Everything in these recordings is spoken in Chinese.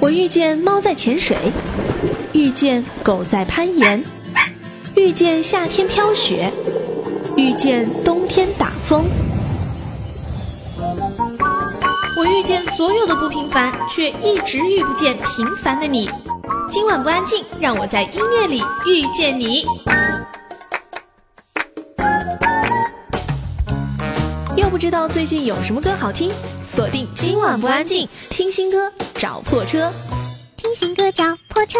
我遇见猫在潜水，遇见狗在攀岩，遇见夏天飘雪，遇见冬天打风。我遇见所有的不平凡，却一直遇不见平凡的你。今晚不安静，让我在音乐里遇见你。又不知道最近有什么歌好听。锁定今晚不安静，听新歌找破车，听新歌找破车。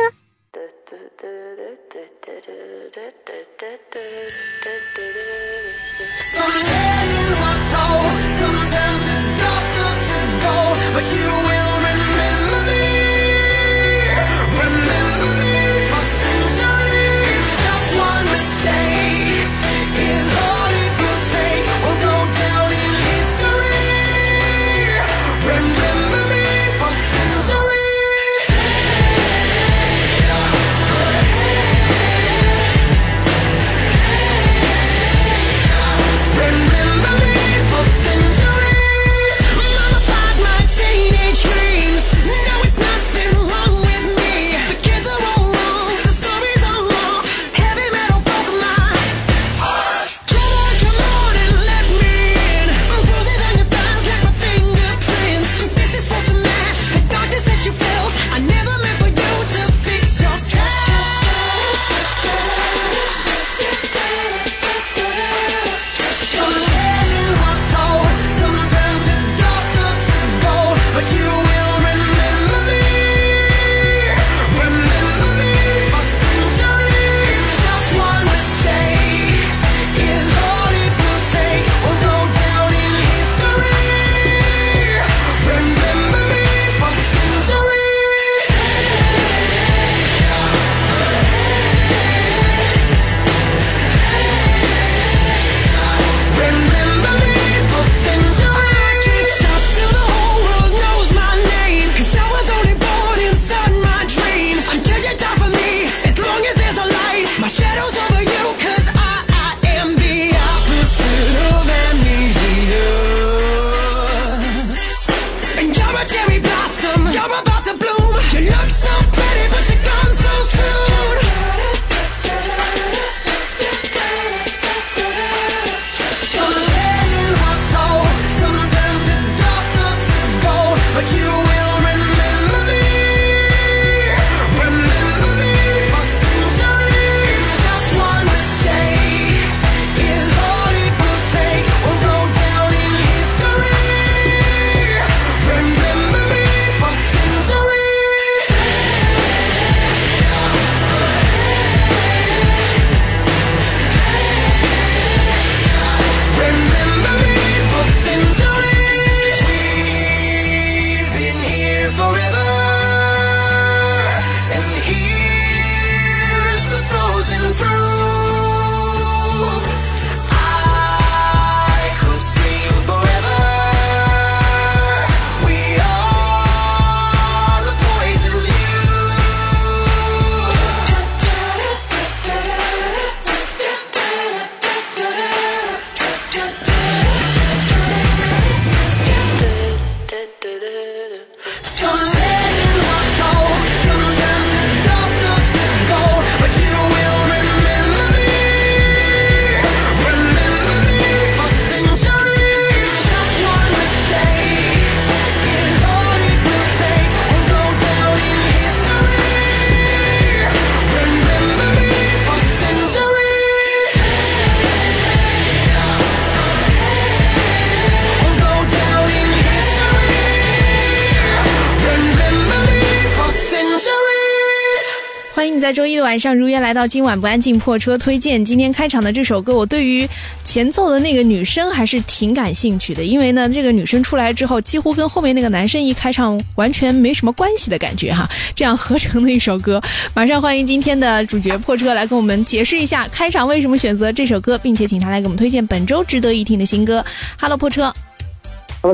晚上如约来到今晚不安静破车推荐，今天开场的这首歌，我对于前奏的那个女生还是挺感兴趣的，因为呢，这个女生出来之后，几乎跟后面那个男生一开唱，完全没什么关系的感觉哈。这样合成的一首歌，马上欢迎今天的主角破车来跟我们解释一下开场为什么选择这首歌，并且请他来给我们推荐本周值得一听的新歌。Hello，破车。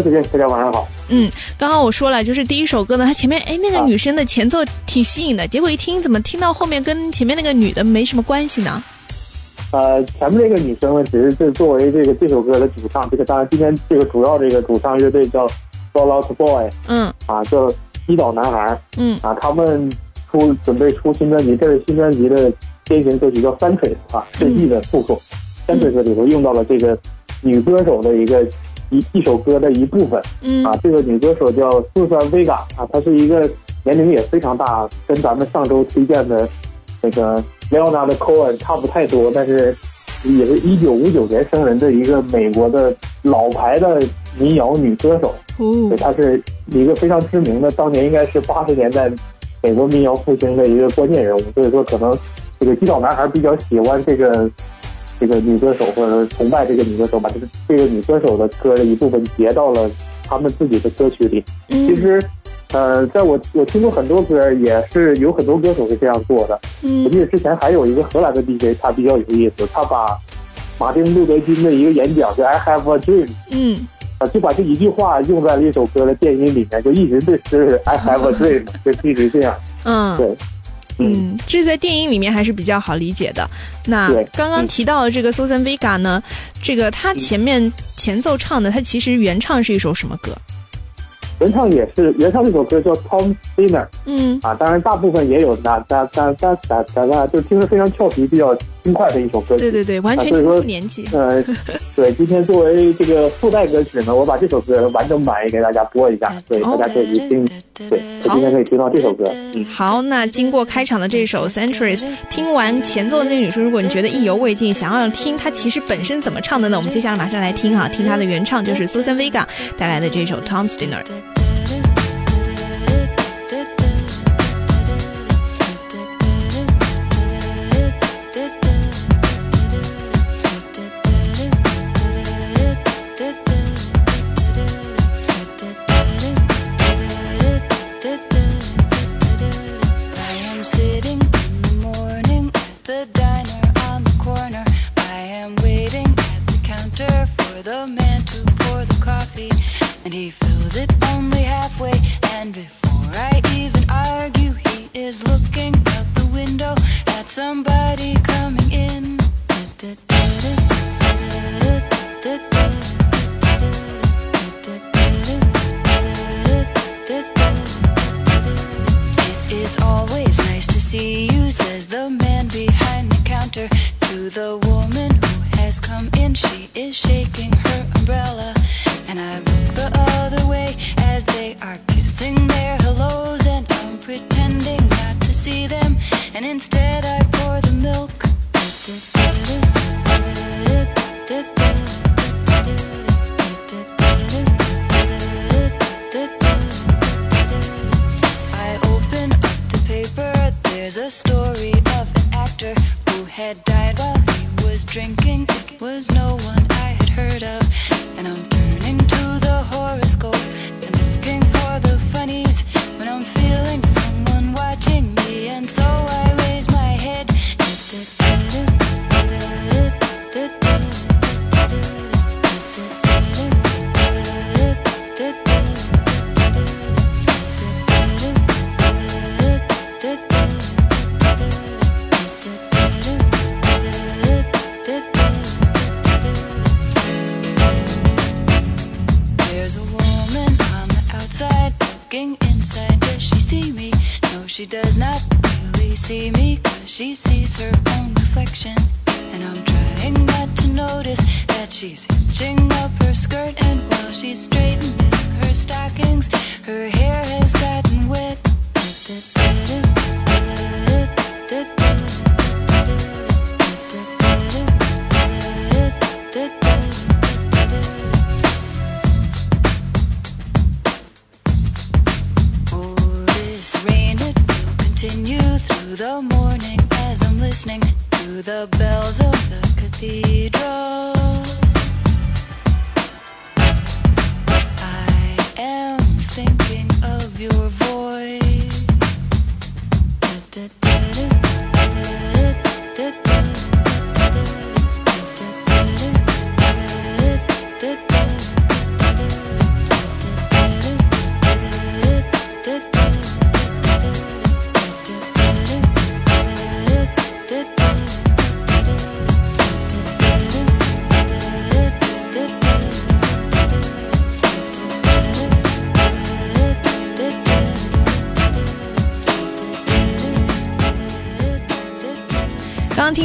大家晚上好。嗯，刚刚我说了，就是第一首歌呢，它前面哎那个女生的前奏挺吸引的，结果一听怎么听到后面跟前面那个女的没什么关系呢？呃，前面那个女生呢，只是是作为这个这首歌的主唱，这个当然今天这个主要这个主唱乐队叫 Soloist Boy，嗯，啊叫一岛男孩，嗯，啊他们出准备出新专辑，这是新专辑的先行歌曲叫《三 o 啊世纪的复古，《c o u n 里头用到了这个女歌手的一个。一一首歌的一部分，嗯啊，这个女歌手叫四川威嘎啊，她是一个年龄也非常大，跟咱们上周推荐的，那个 Leonard Cohen 差不太多，但是，也是一九五九年生人的一个美国的老牌的民谣女歌手，哦，她是一个非常知名的，当年应该是八十年代，美国民谣复兴的一个关键人物，所以说可能，这个击倒男孩比较喜欢这个。这个女歌手或者崇拜这个女歌手，把这个这个女歌手的歌的一部分截到了他们自己的歌曲里。其实，呃，在我我听过很多歌，也是有很多歌手是这样做的。我记得之前还有一个荷兰的 DJ，他比较有意思，他把马丁路德金的一个演讲，就 I have a dream，嗯，就把这一句话用在了一首歌的电音里面，就一直这句 I have a dream 就一直这样。嗯，对。嗯，这在电影里面还是比较好理解的。那刚刚提到的这个《s u s a n Vega》呢？这个它前面前奏唱的，它其实原唱是一首什么歌？原唱也是原唱，这首歌叫 Tom Skinner。嗯啊，当然大部分也有那那那那那那，就听着非常俏皮、比较轻快的一首歌。对对对，完全听不年纪。嗯，对，今天作为这个附带歌曲呢，我把这首歌完整版也给大家播一下，对，大家可以听，对，今天可以听到这首歌。嗯，好，那经过开场的这首 Centuries，听完前奏的那个女生，如果你觉得意犹未尽，想要听她其实本身怎么唱的呢？我们接下来马上来听哈，听她的原唱，就是 Susan Vega 带来的这首 Tom Skinner。no one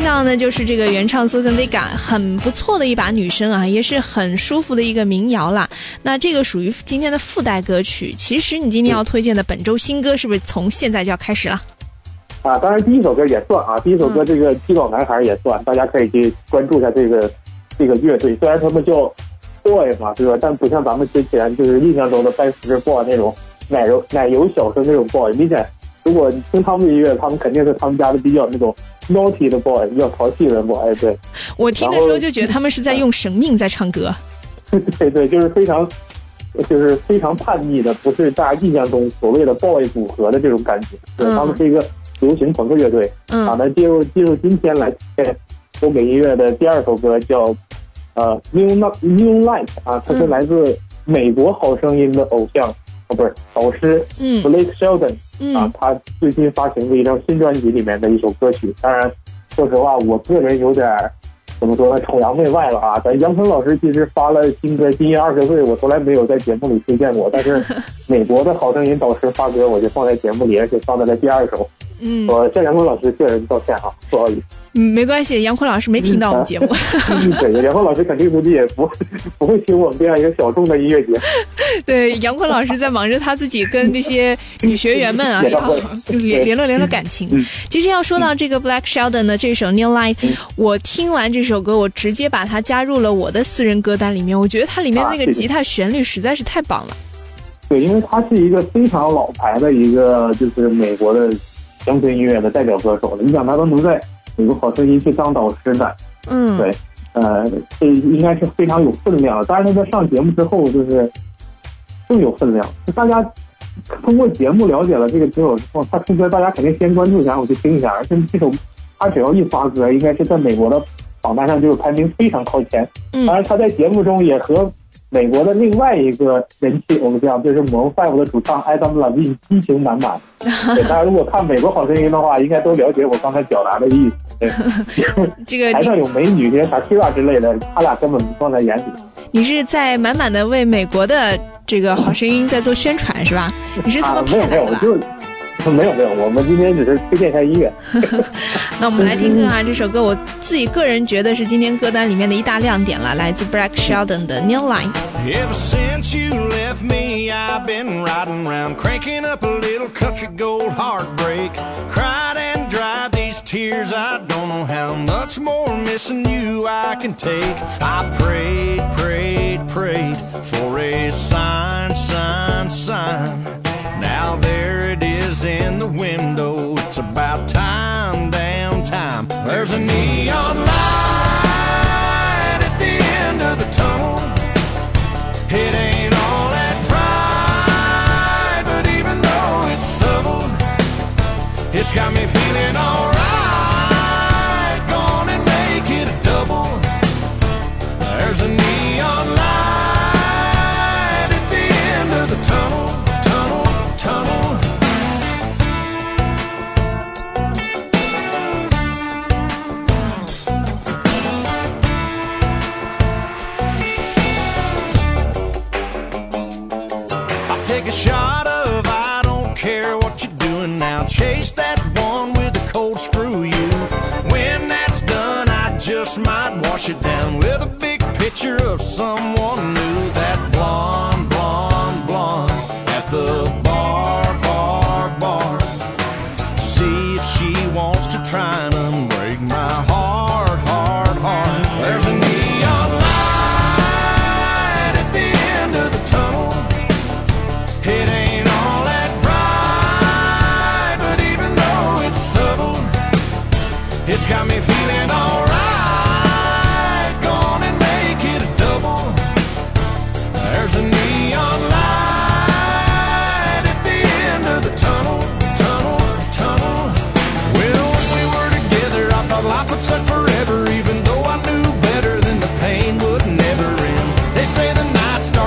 这样呢，就是这个原唱 Susan Vega 很不错的一把女声啊，也是很舒服的一个民谣啦。那这个属于今天的附带歌曲。其实你今天要推荐的本周新歌，是不是从现在就要开始了？啊，当然第一首歌也算啊，第一首歌这个七宝男孩也算，大家可以去关注一下这个这个乐队。虽然他们叫 Boy 吧，对吧？但不像咱们之前就是印象中的三十 Boy 那种奶油奶油小生那种 Boy，明显。如果你听他们的音乐，他们肯定是他们家的比较那种 naughty 的 boy，比较淘气的 boy。对，我听的时候就觉得他们是在用生命在唱歌。对对，就是非常，就是非常叛逆的，不是大家印象中所谓的 boy 组合的这种感觉。嗯，他们是一个流行朋克乐队。嗯，好的，进入进入今天来欧美音乐的第二首歌，叫呃 new n new light 啊，它是来自美国好声音的偶像，哦不是导师嗯 Blake s h e l d o n 啊，他最近发行的一张新专辑里面的一首歌曲。当然，说实话，我个人有点怎么说呢，崇洋媚外了啊。咱杨坤老师其实发了新歌《今夜二十岁》，我从来没有在节目里推荐过。但是，美国的好声音导师发歌，我就放在节目里而且放在了第二首。嗯，我向杨坤老师个人道歉啊，不好意思。没关系，杨坤老师没听到我们节目。杨坤老师肯定估计也不 不会听我们这样一个小众的音乐节。对，杨坤老师在忙着他自己跟那些女学员们啊，联 联络联络感情。其实要说到这个 Black Sheldon 的这首 New l i n e 我听完这首歌，我直接把它加入了我的私人歌单里面。我觉得它里面那个吉他旋律实在是太棒了。对，因为他是一个非常老牌的一个就是美国的乡村音乐的代表歌手了，你想他都能在。有个好声音去当导师的，嗯，对，呃，这应该是非常有分量当但是，在上节目之后，就是更有分量。就大家通过节目了解了这个歌手之后，他出歌大家肯定先关注一下，我去听一下。而且，这首他只要一发歌，应该是在美国的榜单上就是排名非常靠前。嗯，当然，他在节目中也和。美国的另外一个人气偶像，就是《t h f 的主唱 Adam Levine，激情满满。大家如果看《美国好声音》的话，应该都了解我刚才表达的意思。对 这个台上有美女、有啥 r a 之类的，他俩根本不放在眼里。你是在满满的为美国的这个好声音在做宣传是吧？你是这么看的吧？没有没有，我们今天只是推荐一下音乐。那我们来听歌啊，这首歌我自己个人觉得是今天歌单里面的一大亮点了，来自 Black Sheldon 的 New Light。 Ever since you left me, I've been riding around, cranking up a little country gold heartbreak. Cried and dried these tears, I don't know how much more missing you I can take. I prayed, prayed, prayed for a sign, sign, sign. your window. It's about time, damn time. There's a neon light at the end of the tunnel. It ain't all that bright, but even though it's subtle, it's got me.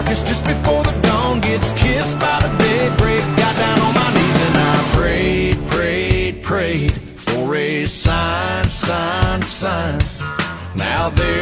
darkest just before the dawn gets kissed by the daybreak. Got down on my knees and I prayed, prayed, prayed for a sign, sign, sign. Now there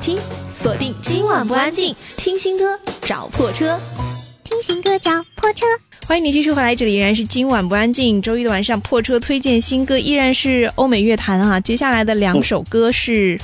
听，锁定今晚不安静。听新歌找破车，听新歌找破车。欢迎你继续回来，这里依然是今晚不安静。周一的晚上，破车推荐新歌依然是欧美乐坛啊。接下来的两首歌是，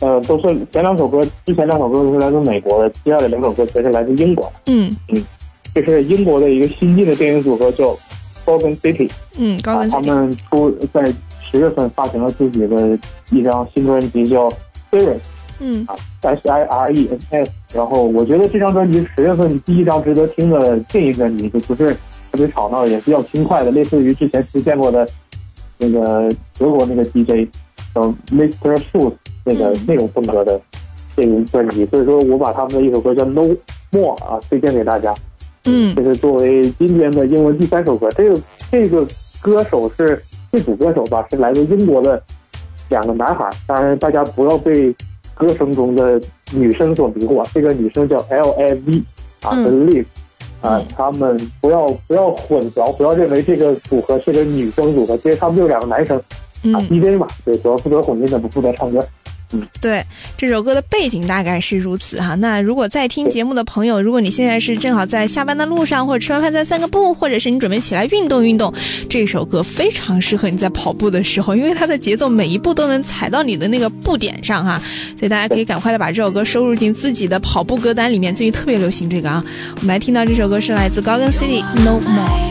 呃，都是前两首歌，之前两首歌都是来自美国的，接下来两首歌全是来自英国。嗯嗯，这是英国的一个新晋的电影组合叫 Golden City。嗯，Golden City。他们出在十月份发行了自己的一张新专辑叫 p i r i t 嗯啊，S I R E N S。然后我觉得这张专辑十月份第一张值得听的，这一个你就不是特别吵闹，也比较轻快的，类似于之前出现过的那个德国那个 DJ，叫 Mr. Shoes 那个那种风格的这个专辑。所以说我把他们的一首歌叫 No More 啊推荐给大家。嗯，这是作为今天的英文第三首歌。这个这个歌手是这组歌手吧，是来自英国的两个男孩。当然大家不要被。歌声中的女生所迷惑，这个女生叫 L I V 啊，跟 Live 啊，他们不要不要混淆，不要认为这个组合是个女生组合，其实他们就两个男生啊，DJ 嘛，对，主要负责混音的，不负责唱歌。对这首歌的背景大概是如此哈。那如果在听节目的朋友，如果你现在是正好在下班的路上，或者吃完饭在散个步，或者是你准备起来运动运动，这首歌非常适合你在跑步的时候，因为它的节奏每一步都能踩到你的那个步点上哈。所以大家可以赶快的把这首歌收入进自己的跑步歌单里面。最近特别流行这个啊。我们来听到这首歌是来自《g 跟 n City No More》。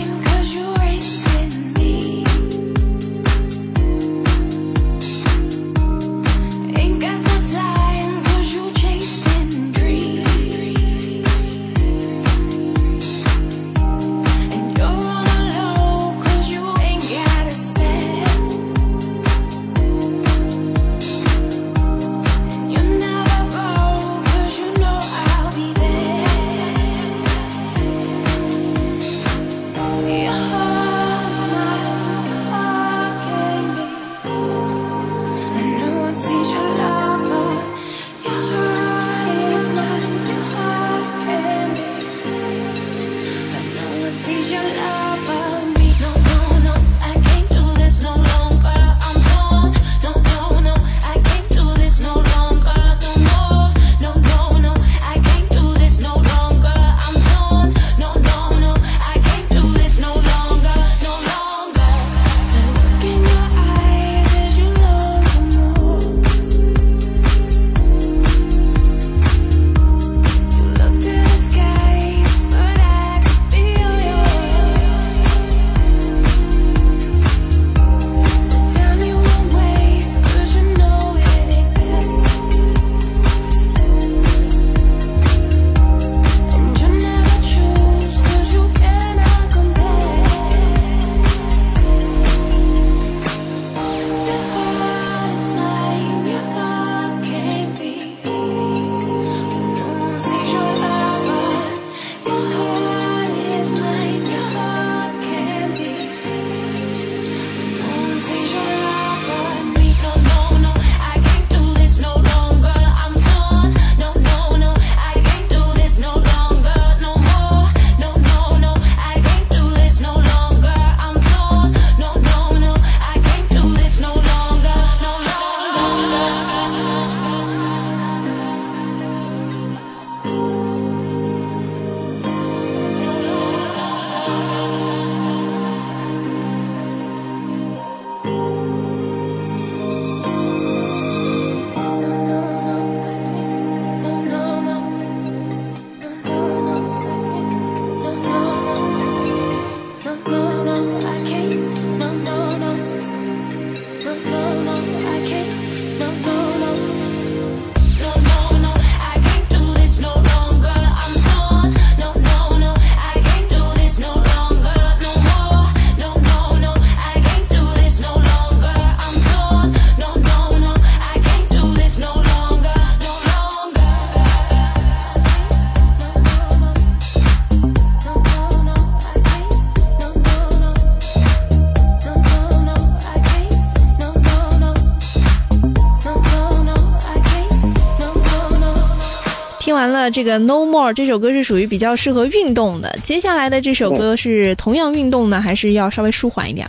完了，这个 No More 这首歌是属于比较适合运动的。接下来的这首歌是同样运动呢，还是要稍微舒缓一点？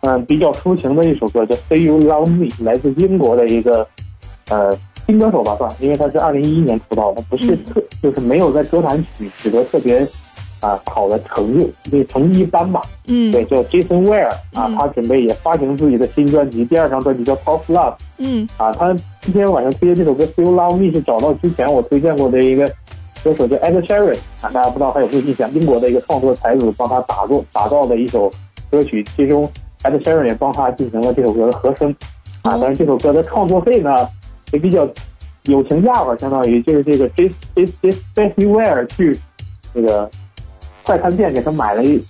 嗯，比较抒情的一首歌，叫《Say You Love Me》，来自英国的一个呃新歌手吧，算，因为他是二零一一年出道的，不是特，就是没有在歌坛取取得特别。啊，考的成绩那成绩一般嘛。嗯，对，叫 Jason Ware 啊，他准备也发行自己的新专辑，第二张专辑叫《t o p Love》。嗯，啊，他今天晚上推荐这首歌《Feel Love Me》，是找到之前我推荐过的一个歌手叫 Ed Sheeran 啊，大家不知道他有没有印象？英国的一个创作才子帮他打造打造的一首歌曲，其中 Ed Sheeran 也帮他进行了这首歌的和声啊。但是这首歌的创作费呢，也比较有情价吧，相当于就是这个 Jason j a s o i s s o Ware 去那个。快餐店给他买了一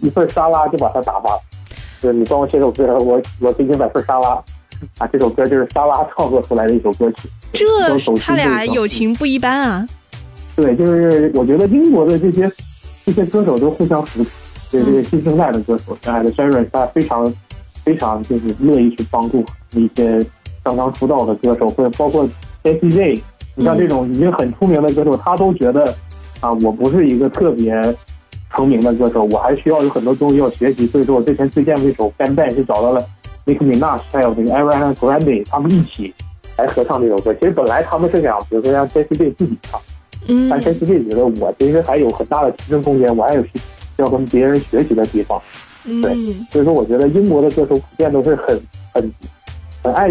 一份沙拉，就把他打发了。就你帮我写首歌，我我给你买份沙拉。啊，这首歌就是沙拉创作出来的一首歌曲。这他俩友情不一般啊！对，就是我觉得英国的这些这些歌手都互相扶持，就是新生代的歌手，像艾德·希瑞，他非常非常就是乐意去帮助一些刚刚出道的歌手，或者包括 S. J.，你像这种已经很出名的歌手，他都觉得啊，我不是一个特别。成名的歌手，我还需要有很多东西要学习，所以说我之前推荐这首《Bandai》是找到了 Nick Minaj、泰勒、Ivan Grande 他们一起来合唱这首歌。其实本来他们是想，比如说让 Jessie J 自己唱，但 Jessie J 觉得我其实还有很大的提升空间，我还有需要跟别人学习的地方。对，所以说我觉得英国的歌手普遍都是很、很、很爱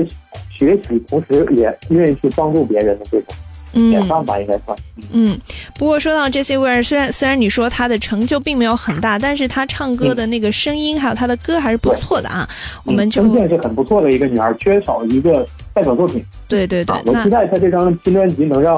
学习，同时也愿意去帮助别人的歌手。嗯，两万吧，应该算。嗯，不过说到 J C Ware，虽然虽然你说他的成就并没有很大，但是他唱歌的那个声音还有他的歌还是不错的啊。我们声线是很不错的一个女孩，缺少一个代表作品。对对对。我期待他这张新专辑能让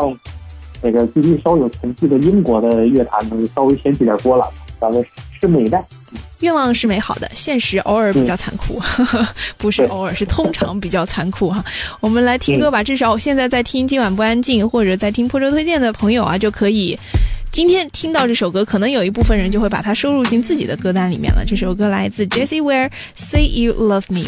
那个最近稍有成绩的英国的乐坛能稍微掀起点波澜咱们拭以待。嗯愿望是美好的，现实偶尔比较残酷，不是偶尔，是通常比较残酷哈。我们来听歌吧，至少我现在在听《今晚不安静》，或者在听破车推荐的朋友啊，就可以今天听到这首歌，可能有一部分人就会把它收入进自己的歌单里面了。这首歌来自 Jessie Ware，《Say You Love Me》。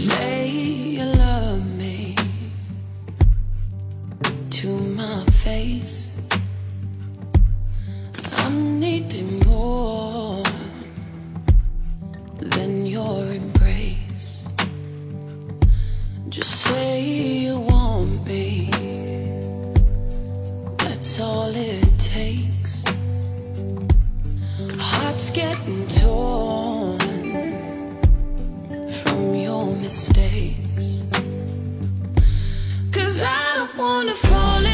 way you want me. That's all it takes. Heart's getting torn from your mistakes. Cause I don't wanna fall in.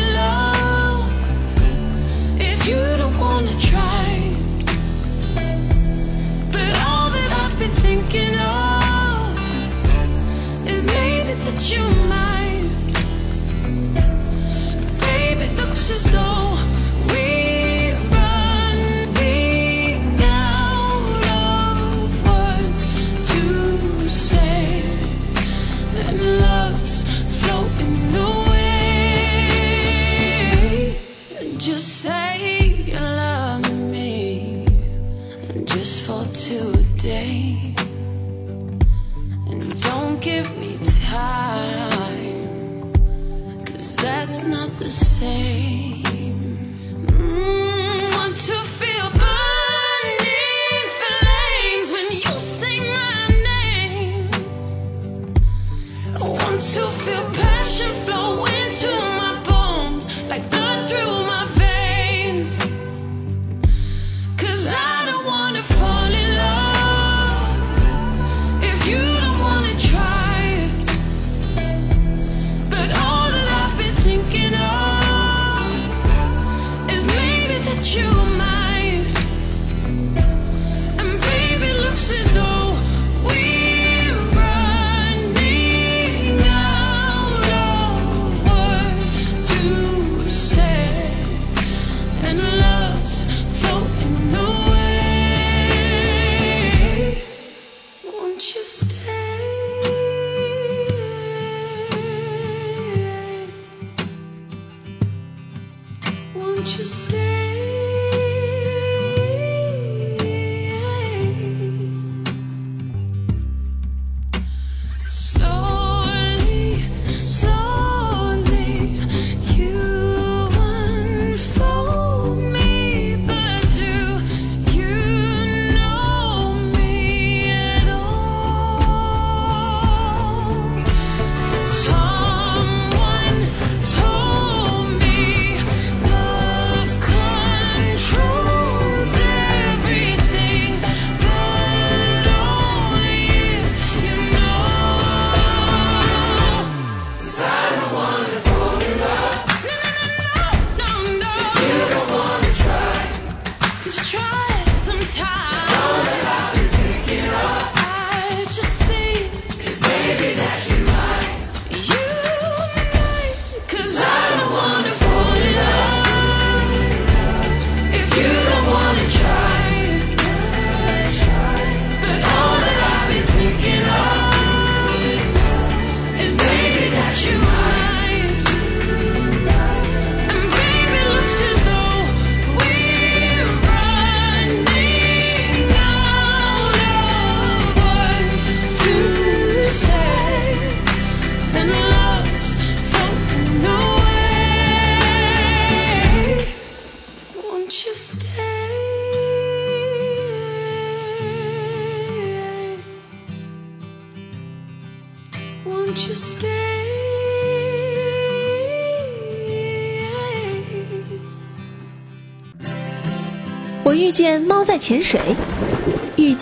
you mine. Baby, looks as though. say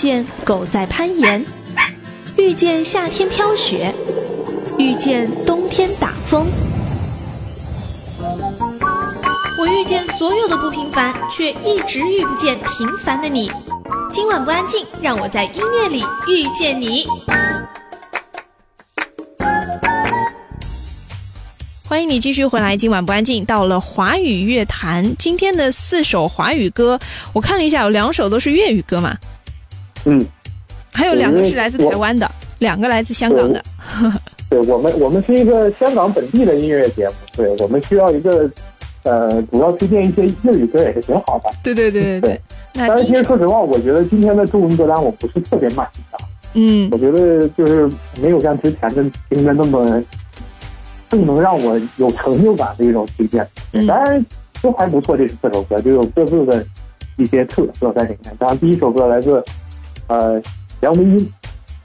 见狗在攀岩，遇见夏天飘雪，遇见冬天打风。我遇见所有的不平凡，却一直遇不见平凡的你。今晚不安静，让我在音乐里遇见你。欢迎你继续回来。今晚不安静，到了华语乐坛，今天的四首华语歌，我看了一下，有两首都是粤语歌嘛。嗯，还有两个是来自台湾的，两个来自香港的。对我们，我们是一个香港本地的音乐节目，对我们需要一个，呃，主要推荐一些粤语歌也是挺好的。对对对对对。但是其实说实话，我觉得今天的中文歌单我不是特别满意啊。嗯。我觉得就是没有像之前的听的那么，更能让我有成就感的一种推荐。当然都还不错，这四首歌就有各自的一些特色在里面。当然第一首歌来自。呃，梁文音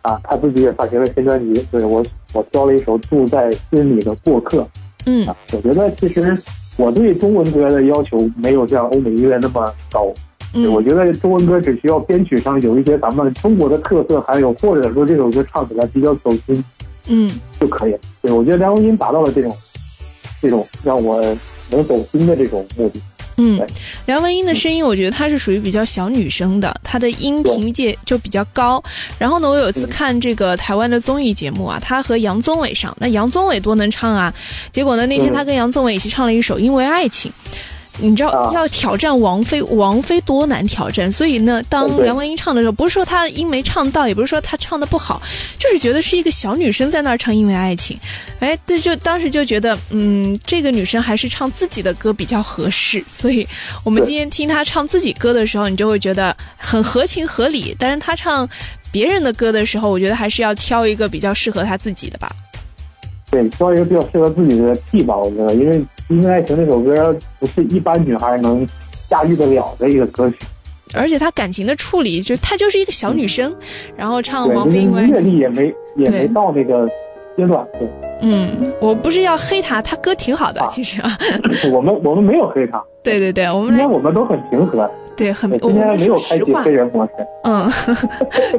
啊，他自己也发行了新专辑，对我我挑了一首《住在心里的过客》。嗯，我觉得其实我对中文歌的要求没有像欧美音乐那么高。嗯，我觉得中文歌只需要编曲上有一些咱们中国的特色，还有或者说这首歌唱起来比较走心，嗯，就可以了。对，我觉得梁文音达到了这种这种让我能走心的这种目的。嗯，梁文音的声音，我觉得她是属于比较小女生的，她的音频界就比较高。然后呢，我有一次看这个台湾的综艺节目啊，她和杨宗纬上，那杨宗纬多能唱啊，结果呢，那天她跟杨宗纬一起唱了一首《因为爱情》。你知道要挑战王菲，王菲多难挑战，所以呢，当梁文音唱的时候，不是说她音没唱到，也不是说她唱的不好，就是觉得是一个小女生在那儿唱《因为爱情》，哎，这就当时就觉得，嗯，这个女生还是唱自己的歌比较合适。所以我们今天听她唱自己歌的时候，你就会觉得很合情合理。但是她唱别人的歌的时候，我觉得还是要挑一个比较适合她自己的吧。对，挑一个比较适合自己的地吧，我觉得，因为。《因为爱情》这首歌不是一般女孩能驾驭得了的一个歌曲，而且她感情的处理，就她就是一个小女生，然后唱《王菲《因为爱情》阅历也没也没到那个阶段，对。嗯，我不是要黑她，她歌挺好的，其实。我们我们没有黑她。对对对，我们今天我们都很平和。对，很我们没有开启黑人模式。嗯，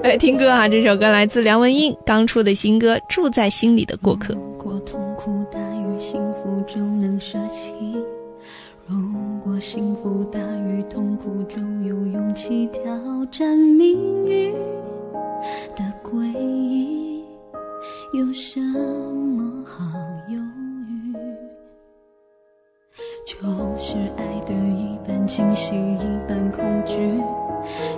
来 听歌啊！这首歌来自梁文音刚出的新歌《住在心里的过客》。中能舍弃。如果幸福大于痛苦，就有勇气挑战命运的诡异。有什么好犹豫？就是爱的一半清晰，一半恐惧。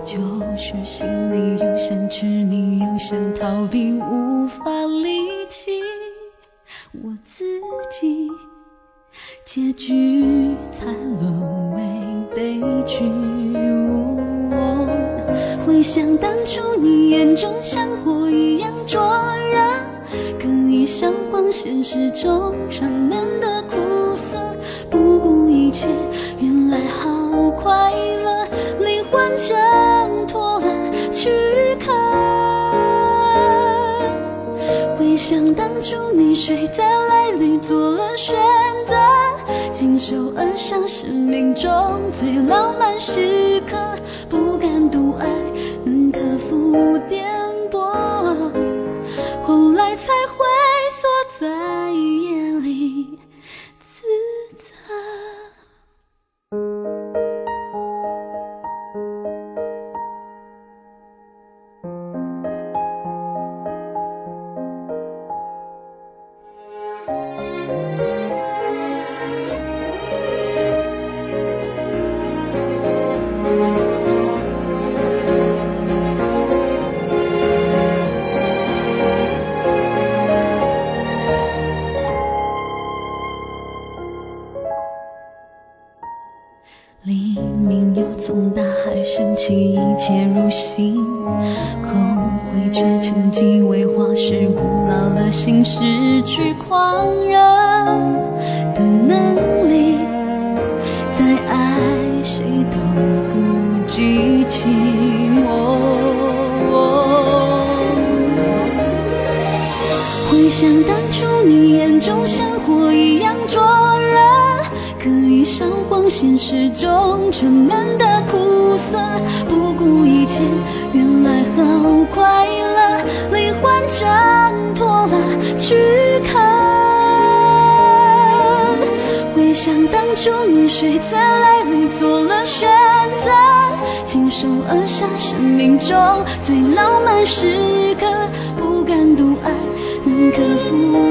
就是心里又想执迷，又想逃避，无法理清我自己。结局才沦为悲剧。回想当初，你眼中像火一样灼热，可以消光现实中沉闷的苦涩。不顾一切，原来好快乐，灵魂挣脱了去。想当初，你睡在来里做了选择，亲手摁上生命中最浪漫时刻。不敢独爱，能克服。you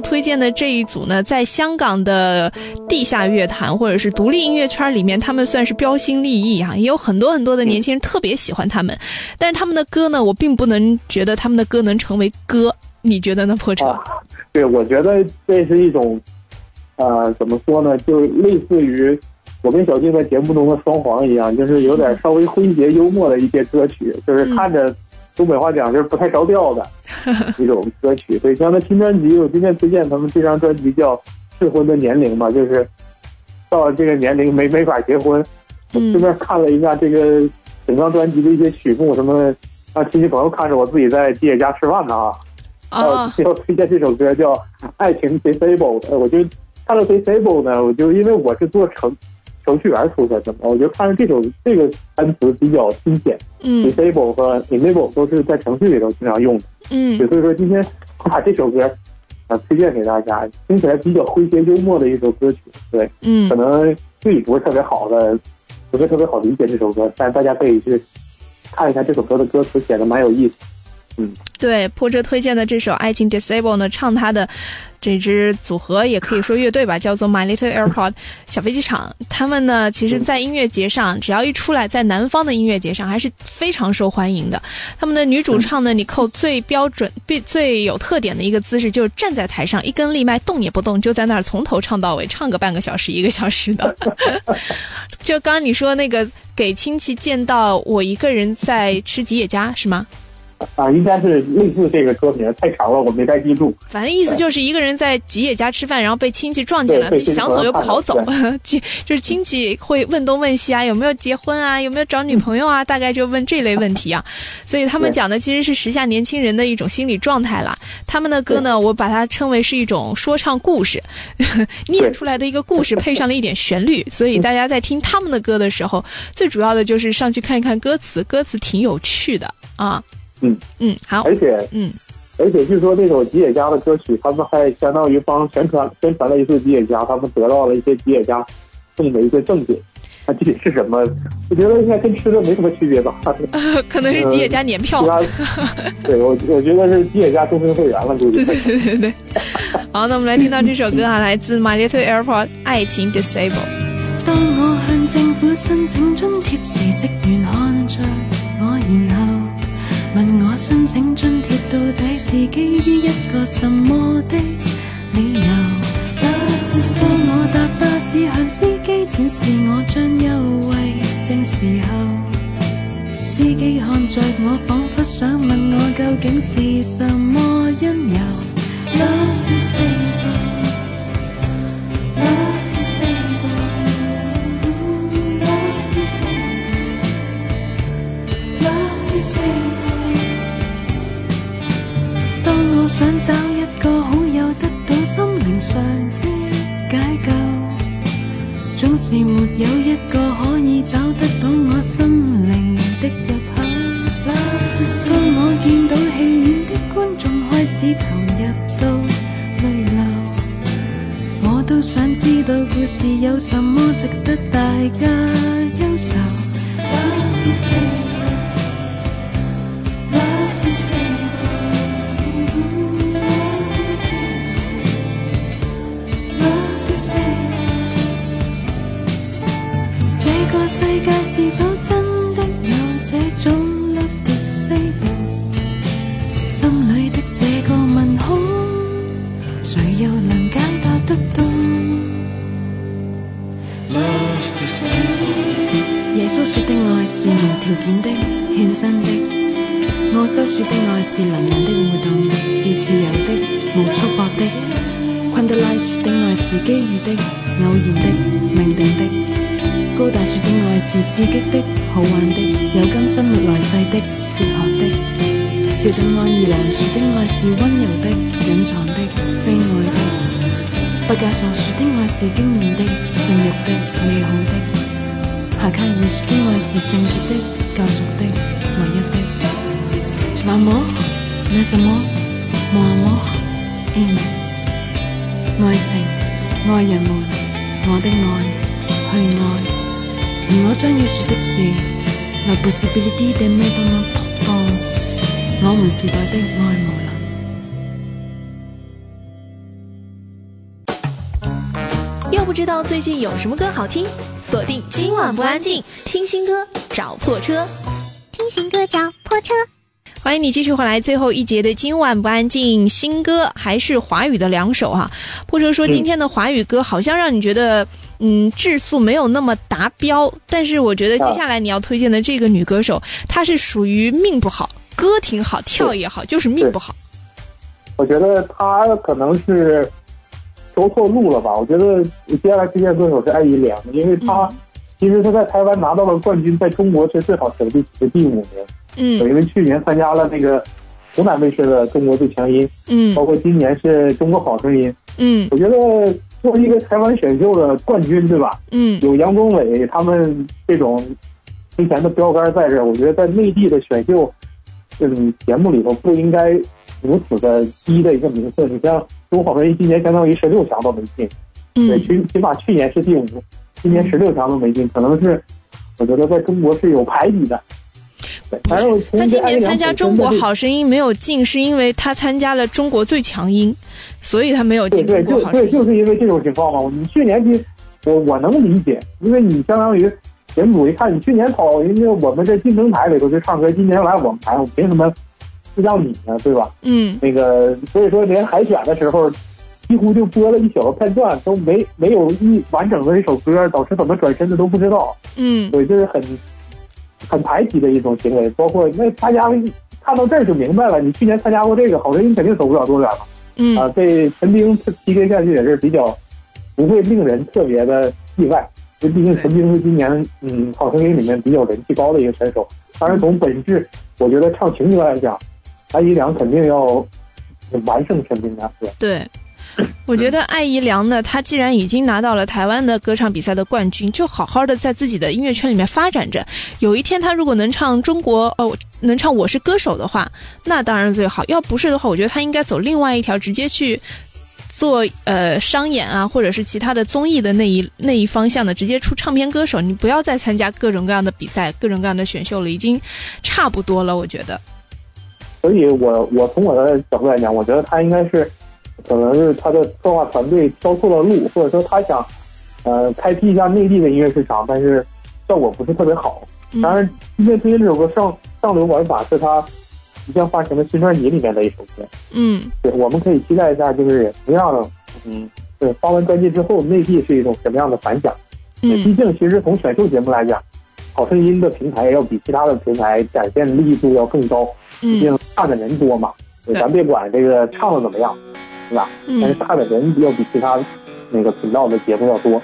推荐的这一组呢，在香港的地下乐坛或者是独立音乐圈里面，他们算是标新立异啊，也有很多很多的年轻人特别喜欢他们。但是他们的歌呢，我并不能觉得他们的歌能成为歌。你觉得呢，破车？对，我觉得这是一种，呃，怎么说呢？就类似于我跟小静在节目中的双簧一样，就是有点稍微诙谐幽默的一些歌曲，就是看着。东北话讲就是不太着调的一种歌曲，所以像他新专辑，我今天推荐他们这张专辑叫《适婚的年龄》吧，就是到了这个年龄没没法结婚。我顺便看了一下这个整张专辑的一些曲目，什么让亲戚朋友看着我自己在野家吃饭呢啊。啊，要推荐这首歌叫《爱情 Disabled》，我就看了 Disabled 呢，我就因为我是做成。程序员出身的，我觉得看着这首这个单词比较新鲜，嗯，disable 和 enable 都是在程序里头经常用的，嗯，所以说今天我把这首歌，啊，推荐给大家，听起来比较诙谐幽默的一首歌曲，对，嗯，可能自己不是特别好的，不是特别好理解这首歌，但大家可以去看一下这首歌的歌词，写的蛮有意思。对，破车推荐的这首《爱情 Disable》呢，唱他的这支组合也可以说乐队吧，叫做 My Little Airport 小飞机场。他们呢，其实在音乐节上，只要一出来，在南方的音乐节上还是非常受欢迎的。他们的女主唱呢，你扣最标准、最最有特点的一个姿势，就是站在台上一根立麦动也不动，就在那儿从头唱到尾，唱个半个小时、一个小时的。就刚刚你说那个给亲戚见到我一个人在吃吉野家是吗？啊，应该是类似这个歌名，太长了，我没太记住。反正意思就是一个人在吉野家吃饭，然后被亲戚撞见了，想走又不好走。亲就是亲戚会问东问西啊，有没有结婚啊，有没有找女朋友啊，大概就问这类问题啊。所以他们讲的其实是时下年轻人的一种心理状态啦。他们的歌呢，我把它称为是一种说唱故事，念出来的一个故事配上了一点旋律，所以大家在听他们的歌的时候，最主要的就是上去看一看歌词，歌词挺有趣的啊。嗯嗯好，而且嗯，而且据说这首吉野家的歌曲，他们还相当于帮宣传宣传了一次吉野家，他们得到了一些吉野家送的一些赠品，它具体是什么？我觉得应该跟吃的没什么区别吧，可能是吉野家年票，对，我我觉得是吉野家终身会员了，估计。对对对对对，好，那我们来听到这首歌啊，来自《My Little Airport》《爱情 Disable》。当我向政府申请贴时，申请津贴到底是基于一个什么的理由？当我搭巴士向司机展示我将优惠证时候，司机看着我，仿佛想问我究竟是什么因由。l o to v e say 想找一个好友，得到心灵上的解救，总是没有一个可以找得到我心灵的入口。当我见到戏院的观众开始投入到泪流，我都想知道故事有什么值得大家忧愁。seeking 最近有什么歌好听？锁定今晚不安静，听新歌找破车，听新歌找破车。欢迎你继续回来，最后一节的今晚不安静，新歌还是华语的两首哈。破车说今天的华语歌好像让你觉得，嗯，质素没有那么达标。但是我觉得接下来你要推荐的这个女歌手，她是属于命不好，歌挺好，跳也好，就是命不好。我觉得她可能是。走错路了吧？我觉得接下来推荐歌手是艾怡良，因为他其实他在台湾拿到了冠军，在中国是最好成绩是第五名。嗯，因为去年参加了那个湖南卫视的《中国最强音》，嗯，包括今年是中国好声音，嗯，我觉得作为一个台湾选秀的冠军，对吧？嗯，有杨宗纬他们这种之前的标杆在这我觉得在内地的选秀这种节目里头不应该。如此的低的一个名次，你像《中国好声音》今年相当于十六强都没进，去起码去年是第五，今年十六强都没进，可能是我觉得在中国是有排比的。反正他今年参加《中国好声音》没有进，是因为他参加了《中国最强音》，所以他没有进。对对，就对，就是因为这种情况嘛。你去年去，我我能理解，因为你相当于组一看你去年跑人家我们这竞争台里头去唱歌，今年来我们台，凭什么？让你呢，对吧？嗯，那个，所以说，连海选的时候，几乎就播了一小个片段，都没没有一完整的一首歌，导师怎么转身的都不知道。嗯，我就是很很排挤的一种行为。包括那大家看到这就明白了，你去年参加过这个《好声音》，肯定走不了多远了。嗯啊，这陈冰 PK 下去也是比较不会令人特别的意外，因为毕竟陈冰是今年嗯《好声音》里面比较人气高的一个选手。当然，从本质我觉得唱情歌来讲。艾怡良肯定要完胜全民大哥。对，我觉得艾怡良呢，他既然已经拿到了台湾的歌唱比赛的冠军，就好好的在自己的音乐圈里面发展着。有一天他如果能唱中国哦，能唱《我是歌手》的话，那当然最好。要不是的话，我觉得他应该走另外一条，直接去做呃商演啊，或者是其他的综艺的那一那一方向的，直接出唱片歌手。你不要再参加各种各样的比赛、各种各样的选秀了，已经差不多了，我觉得。所以，我我从我的角度来讲，我觉得他应该是，可能是他的策划团队挑错了路，或者说他想，呃，开辟一下内地的音乐市场，但是效果不是特别好。当然，今天推荐这首歌《上上流玩法》是他即将发行的新专辑里面的一首歌。嗯，对，我们可以期待一下，就是同么样，嗯，对，发完专辑之后，内地是一种什么样的反响？嗯，毕竟其实从选秀节目来讲，《好声音》的平台要比其他的平台展现力度要更高。毕竟看的人多嘛，咱别管这个唱的怎么样，是吧？但是看的人要比其他那个频道的节目要多。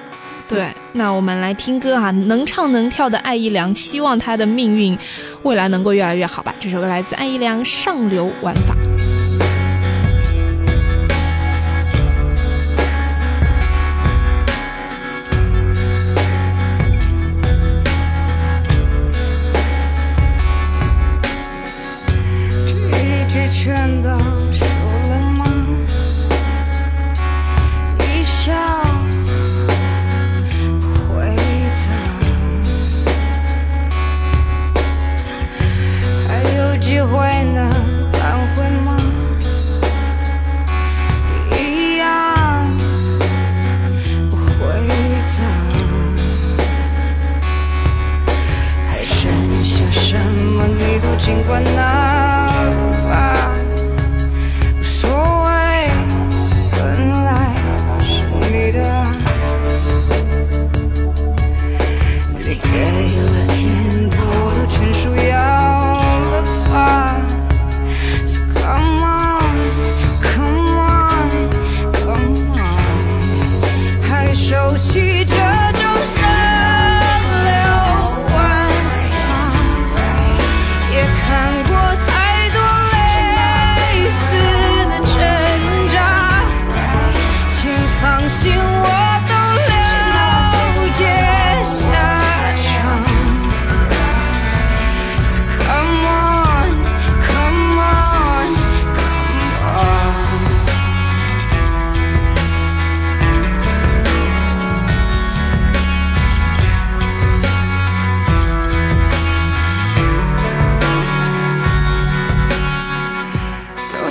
对，那我们来听歌哈，能唱能跳的爱一良，希望他的命运未来能够越来越好吧。这首歌来自爱一良《上流玩法》。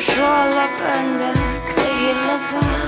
说了笨的，可以了吧？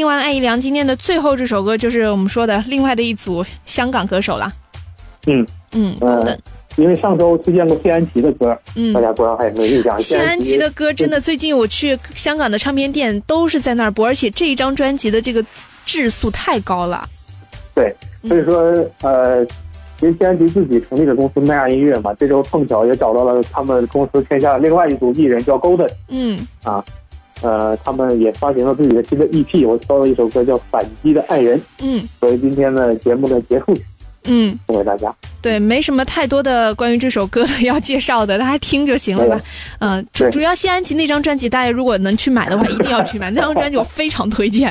听完艾怡良今天的最后这首歌，就是我们说的另外的一组香港歌手了。嗯嗯嗯，因为上周推荐过谢安琪的歌，嗯，大家不知道还有没有印象？谢安琪的歌真的，最近我去香港的唱片店都是在那儿播，而且这一张专辑的这个质素太高了。对，所以说呃，因为谢安琪自己成立的公司麦亚音乐嘛，这周碰巧也找到了他们公司，签下了另外一组艺人叫 g o l d e n 嗯啊。呃，他们也发行了自己的新的 EP，我挑了一首歌叫《反击的爱人》，嗯，所以今天的节目的结束曲，嗯，送给大家。对，没什么太多的关于这首歌的要介绍的，大家听就行了吧？嗯，主主要谢安琪那张专辑，大家如果能去买的话，一定要去买那张专辑，我非常推荐。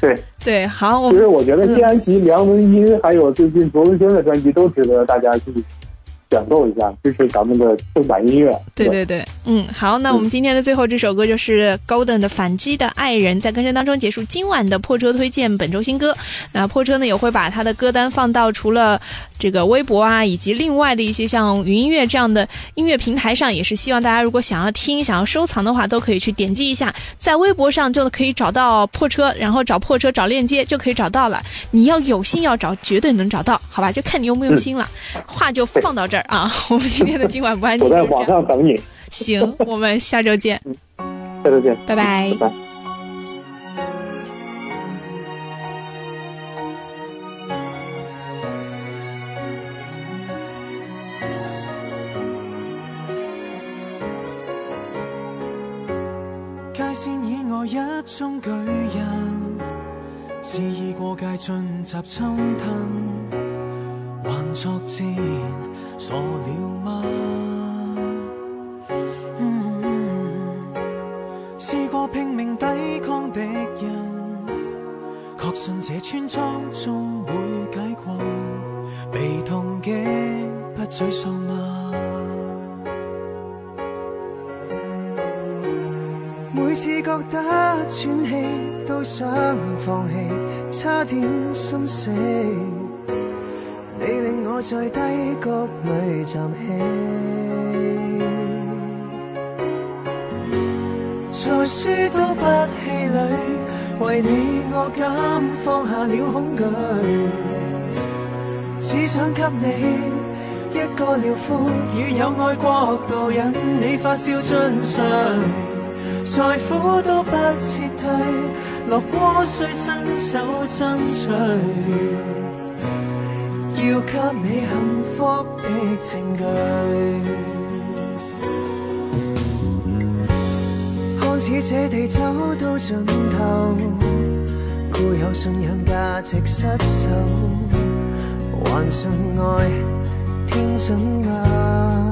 对 对，好。其实我觉得谢安琪、梁文音还有最近卓文萱的专辑都值得大家去。享受一下，支持咱们的正版音乐。对对对，嗯，好，那我们今天的最后这首歌就是 Golden 的《反击的爱人》在歌声当中结束。今晚的破车推荐本周新歌，那破车呢也会把他的歌单放到除了这个微博啊，以及另外的一些像云音乐这样的音乐平台上，也是希望大家如果想要听、想要收藏的话，都可以去点击一下，在微博上就可以找到破车，然后找破车找链接就可以找到了。你要有心要找，绝对能找到，好吧？就看你用不用心了。话就放到这。啊，我们今天的今晚不关。我在网上等你。行，我们下周见。下周见，拜拜。拜拜。傻了吗？试过拼命抵抗敌人，确信这村疮终会解困，被痛击不沮丧吗？每次觉得喘气都想放弃，差点心死。在低谷里站起，在输都不气馁，为你我敢放下了恐惧，只想给你一个了。伤与有爱国度，引你发笑进睡，在苦都不撤退，落过需伸手争取。要给你幸福的证据。看似这地走到尽头，固有信仰价值失守，还信爱天准吗？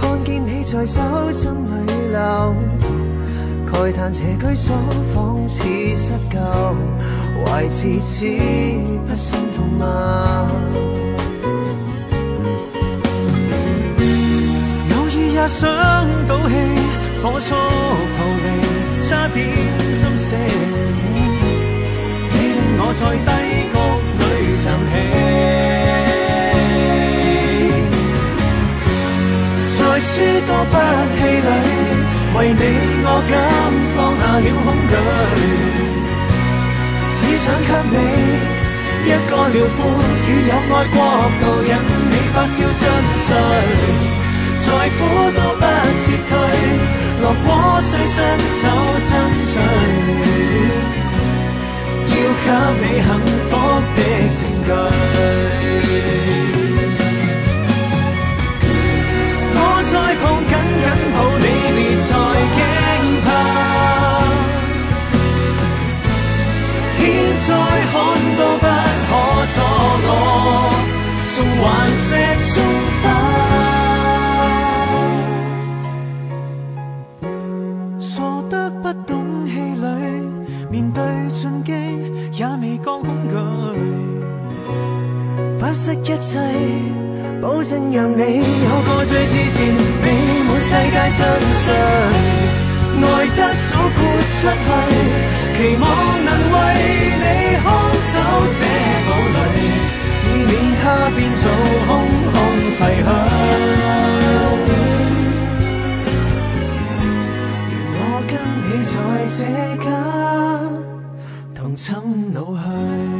看见你在手心里流，慨叹这居所仿似失旧。维持此不心痛吗？偶尔也想赌气，火速逃离，差点心死。你令我在低谷里站起，在输多不气馁，为你我敢放下了恐惧。想给你一个辽阔与有爱国度，任你发烧进睡，在苦都不撤退，落果需伸手争取，要给你幸福的证据。我再碰紧紧抱你。再看都不可阻我送幻石，送花，傻得不懂气馁，面对进击也未觉恐惧，不惜一切保证让你有个最自然、美满世界真相，爱得早豁出去。期望能为你看守这堡垒，以免它变做空空废墟。愿我跟你在这家，同寝老去。